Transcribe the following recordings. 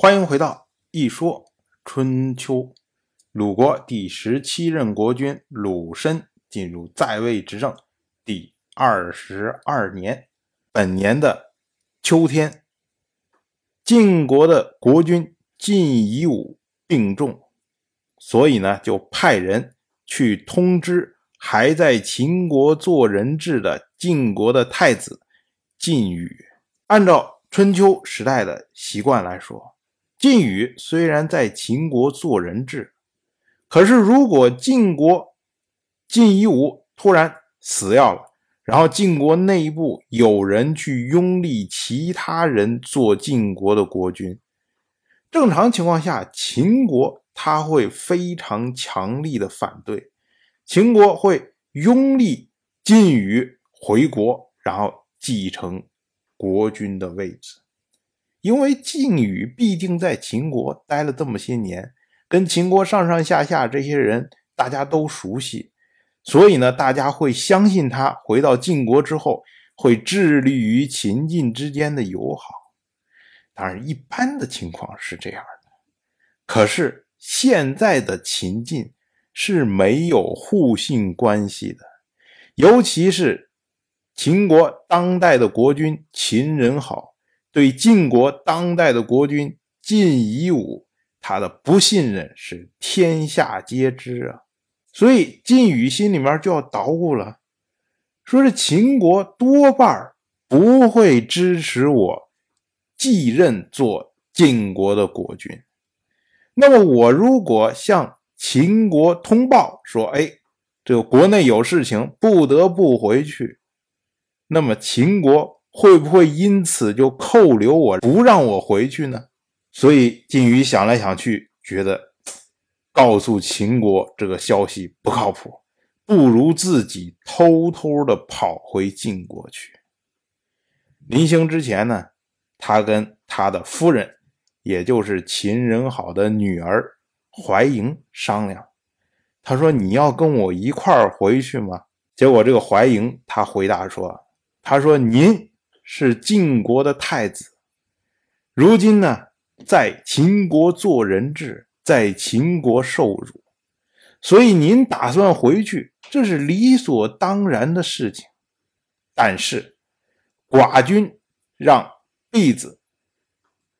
欢迎回到《一说春秋》。鲁国第十七任国君鲁申进入在位执政第二十二年，本年的秋天，晋国的国君晋夷吾病重，所以呢，就派人去通知还在秦国做人质的晋国的太子晋宇。按照春秋时代的习惯来说。晋宇虽然在秦国做人质，可是如果晋国晋夷吾突然死掉了，然后晋国内部有人去拥立其他人做晋国的国君，正常情况下，秦国他会非常强力的反对，秦国会拥立晋宇回国，然后继承国君的位置。因为晋宇毕竟在秦国待了这么些年，跟秦国上上下下这些人大家都熟悉，所以呢，大家会相信他回到晋国之后会致力于秦晋之间的友好。当然，一般的情况是这样的。可是现在的秦晋是没有互信关系的，尤其是秦国当代的国君秦人好。对晋国当代的国君晋夷吾，他的不信任是天下皆知啊，所以晋宇心里面就要捣鼓了，说是秦国多半不会支持我继任做晋国的国君。那么我如果向秦国通报说，哎，这个国内有事情，不得不回去，那么秦国。会不会因此就扣留我，不让我回去呢？所以晋宇想来想去，觉得告诉秦国这个消息不靠谱，不如自己偷偷的跑回晋国去。临行之前呢，他跟他的夫人，也就是秦人好的女儿怀莹商量，他说：“你要跟我一块儿回去吗？”结果这个怀莹他回答说：“他说您。”是晋国的太子，如今呢，在秦国做人质，在秦国受辱，所以您打算回去，这是理所当然的事情。但是，寡君让婢子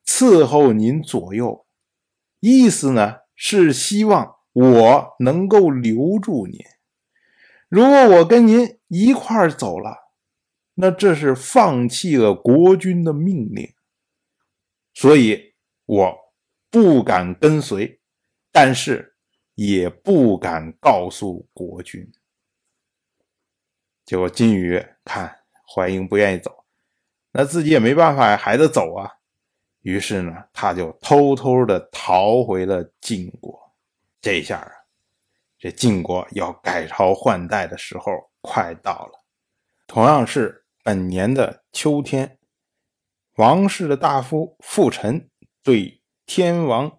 伺候您左右，意思呢是希望我能够留住您。如果我跟您一块儿走了。那这是放弃了国君的命令，所以我不敢跟随，但是也不敢告诉国君。结果金宇看怀英不愿意走，那自己也没办法，还得走啊。于是呢，他就偷偷的逃回了晋国。这下啊，这晋国要改朝换代的时候快到了，同样是。本年的秋天，王室的大夫傅臣对天王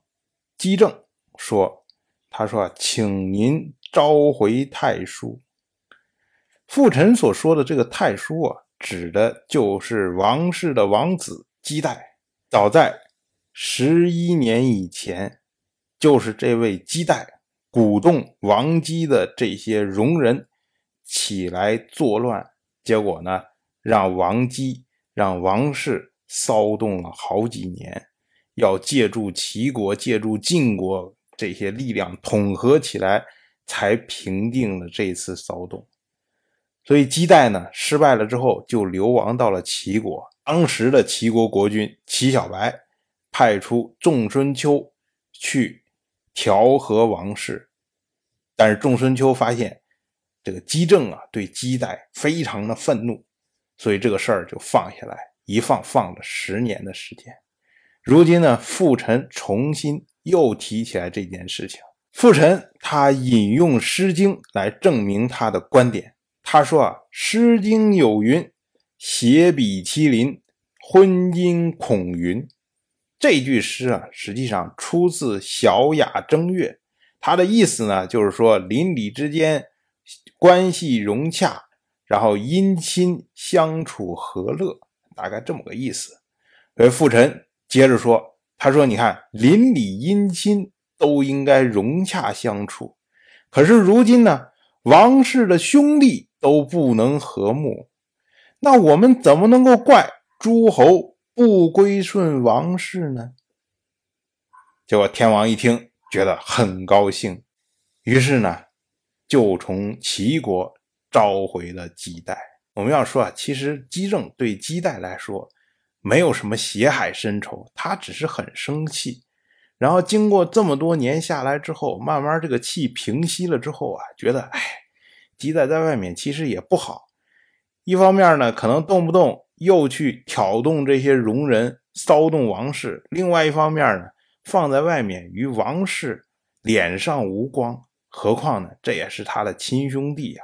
姬政说：“他说，请您召回太叔。”傅臣所说的这个太叔啊，指的就是王室的王子姬代。早在十一年以前，就是这位姬代鼓动王姬的这些戎人起来作乱，结果呢？让王姬、让王氏骚动了好几年，要借助齐国、借助晋国这些力量统合起来，才平定了这次骚动。所以姬代呢失败了之后，就流亡到了齐国。当时的齐国国君齐小白派出仲春秋去调和王室，但是仲春秋发现这个姬政啊对姬代非常的愤怒。所以这个事儿就放下来，一放放了十年的时间。如今呢，傅臣重新又提起来这件事情。傅臣他引用《诗经》来证明他的观点。他说啊，《诗经》有云：“携比麒麟，昏金孔云。”这句诗啊，实际上出自《小雅正月》，他的意思呢，就是说邻里之间关系融洽。然后姻亲相处和乐，大概这么个意思。所以傅臣接着说：“他说：“你看，邻里姻亲都应该融洽相处，可是如今呢，王室的兄弟都不能和睦，那我们怎么能够怪诸侯不归顺王室呢？”结果天王一听，觉得很高兴，于是呢，就从齐国召回了姬代。我们要说啊，其实姬政对姬代来说没有什么血海深仇，他只是很生气。然后经过这么多年下来之后，慢慢这个气平息了之后啊，觉得哎，姬代在外面其实也不好。一方面呢，可能动不动又去挑动这些戎人，骚动王室；另外一方面呢。放在外面与王室脸上无光，何况呢？这也是他的亲兄弟呀，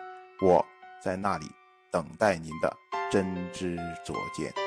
我在那里等待您的真知灼见。